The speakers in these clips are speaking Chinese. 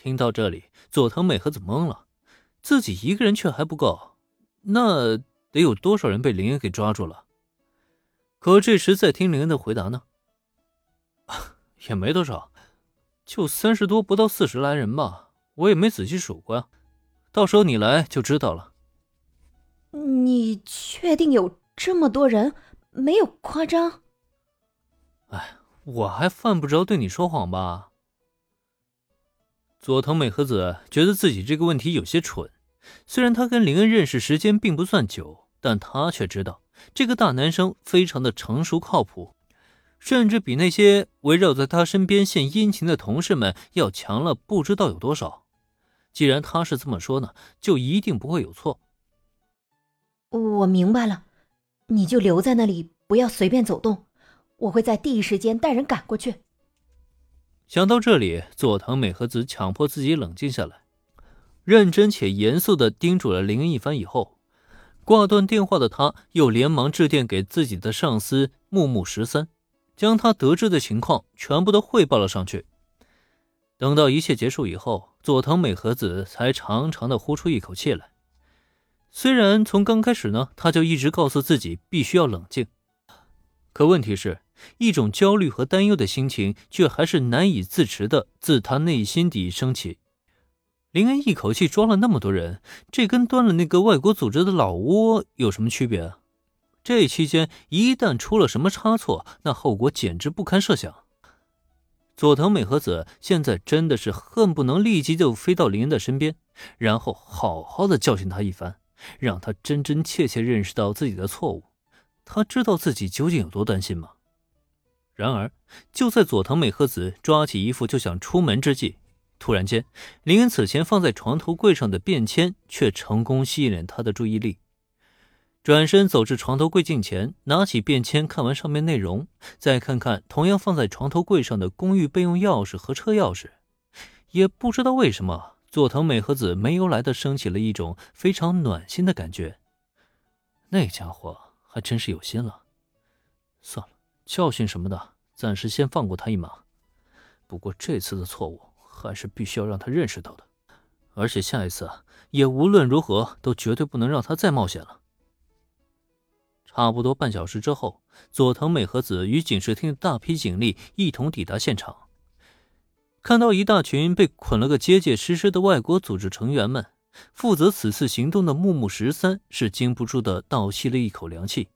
听到这里，佐藤美和子懵了，自己一个人去还不够，那得有多少人被林恩给抓住了？可这时再听林恩的回答呢，也没多少，就三十多，不到四十来人吧，我也没仔细数过呀，到时候你来就知道了。你确定有这么多人？没有夸张。哎，我还犯不着对你说谎吧？佐藤美和子觉得自己这个问题有些蠢。虽然他跟林恩认识时间并不算久，但他却知道这个大男生非常的成熟靠谱，甚至比那些围绕在他身边献殷勤的同事们要强了不知道有多少。既然他是这么说呢，就一定不会有错。我明白了，你就留在那里，不要随便走动。我会在第一时间带人赶过去。想到这里，佐藤美和子强迫自己冷静下来，认真且严肃的叮嘱了林恩一番以后，挂断电话的他，又连忙致电给自己的上司木木十三，将他得知的情况全部都汇报了上去。等到一切结束以后，佐藤美和子才长长的呼出一口气来。虽然从刚开始呢，他就一直告诉自己必须要冷静，可问题是，一种焦虑和担忧的心情却还是难以自持的自他内心底升起。林恩一口气抓了那么多人，这跟端了那个外国组织的老窝有什么区别啊？这期间一旦出了什么差错，那后果简直不堪设想。佐藤美和子现在真的是恨不能立即就飞到林恩的身边，然后好好的教训他一番。让他真真切切认识到自己的错误，他知道自己究竟有多担心吗？然而，就在佐藤美和子抓起衣服就想出门之际，突然间，林恩此前放在床头柜上的便签却成功吸引了他的注意力。转身走至床头柜镜前，拿起便签看完上面内容，再看看同样放在床头柜上的公寓备用钥匙和车钥匙，也不知道为什么。佐藤美和子没由来的升起了一种非常暖心的感觉。那家伙还真是有心了。算了，教训什么的，暂时先放过他一马。不过这次的错误还是必须要让他认识到的，而且下一次也无论如何都绝对不能让他再冒险了。差不多半小时之后，佐藤美和子与警视厅的大批警力一同抵达现场。看到一大群被捆了个结结实实的外国组织成员们，负责此次行动的木木十三是禁不住的倒吸了一口凉气。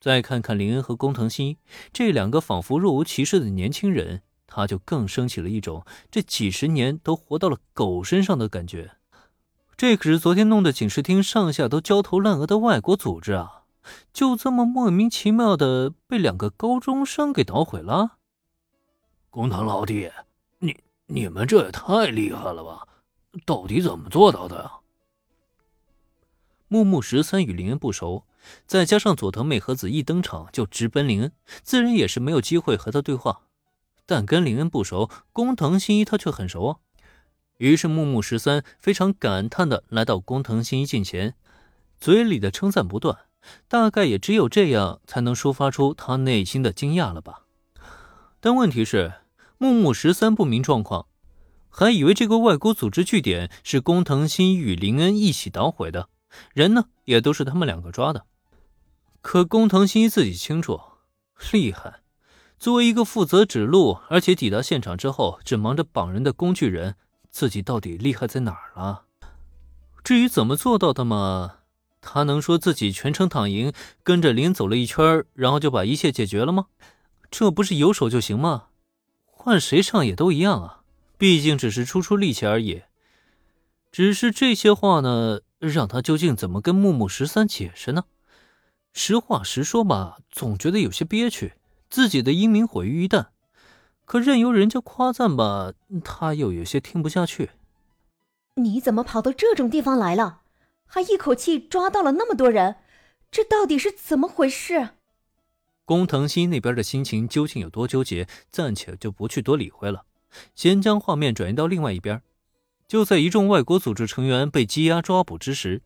再看看林恩和工藤新这两个仿佛若无其事的年轻人，他就更升起了一种这几十年都活到了狗身上的感觉。这可是昨天弄得警视厅上下都焦头烂额的外国组织啊！就这么莫名其妙的被两个高中生给捣毁了。工藤老弟。你你们这也太厉害了吧！到底怎么做到的呀？木木十三与林恩不熟，再加上佐藤美和子一登场就直奔林恩，自然也是没有机会和他对话。但跟林恩不熟，工藤新一他却很熟啊。于是木木十三非常感叹的来到工藤新一近前，嘴里的称赞不断，大概也只有这样才能抒发出他内心的惊讶了吧。但问题是。木木十三不明状况，还以为这个外国组织据点是工藤新一与林恩一起捣毁的，人呢也都是他们两个抓的。可工藤新一自己清楚，厉害。作为一个负责指路，而且抵达现场之后只忙着绑人的工具人，自己到底厉害在哪儿了？至于怎么做到的嘛，他能说自己全程躺赢，跟着林走了一圈，然后就把一切解决了吗？这不是有手就行吗？换谁上也都一样啊，毕竟只是出出力气而已。只是这些话呢，让他究竟怎么跟木木十三解释呢？实话实说吧，总觉得有些憋屈，自己的英名毁于一旦。可任由人家夸赞吧，他又有些听不下去。你怎么跑到这种地方来了？还一口气抓到了那么多人，这到底是怎么回事？工藤新那边的心情究竟有多纠结，暂且就不去多理会了，先将画面转移到另外一边。就在一众外国组织成员被羁押抓捕之时，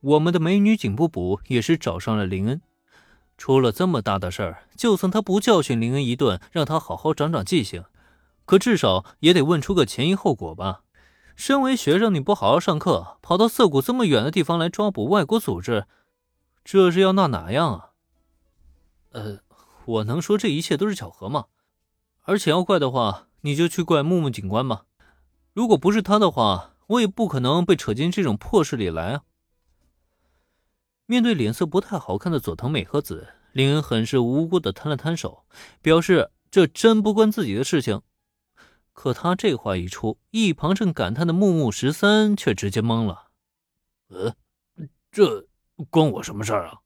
我们的美女警部补也是找上了林恩。出了这么大的事儿，就算他不教训林恩一顿，让他好好长长记性，可至少也得问出个前因后果吧。身为学生，你不好好上课，跑到涩谷这么远的地方来抓捕外国组织，这是要闹哪样啊？呃，我能说这一切都是巧合吗？而且要怪的话，你就去怪木木警官吧。如果不是他的话，我也不可能被扯进这种破事里来啊。面对脸色不太好看的佐藤美和子，林恩很是无辜的摊了摊手，表示这真不关自己的事情。可他这话一出，一旁正感叹的木木十三却直接懵了。呃，这关我什么事儿啊？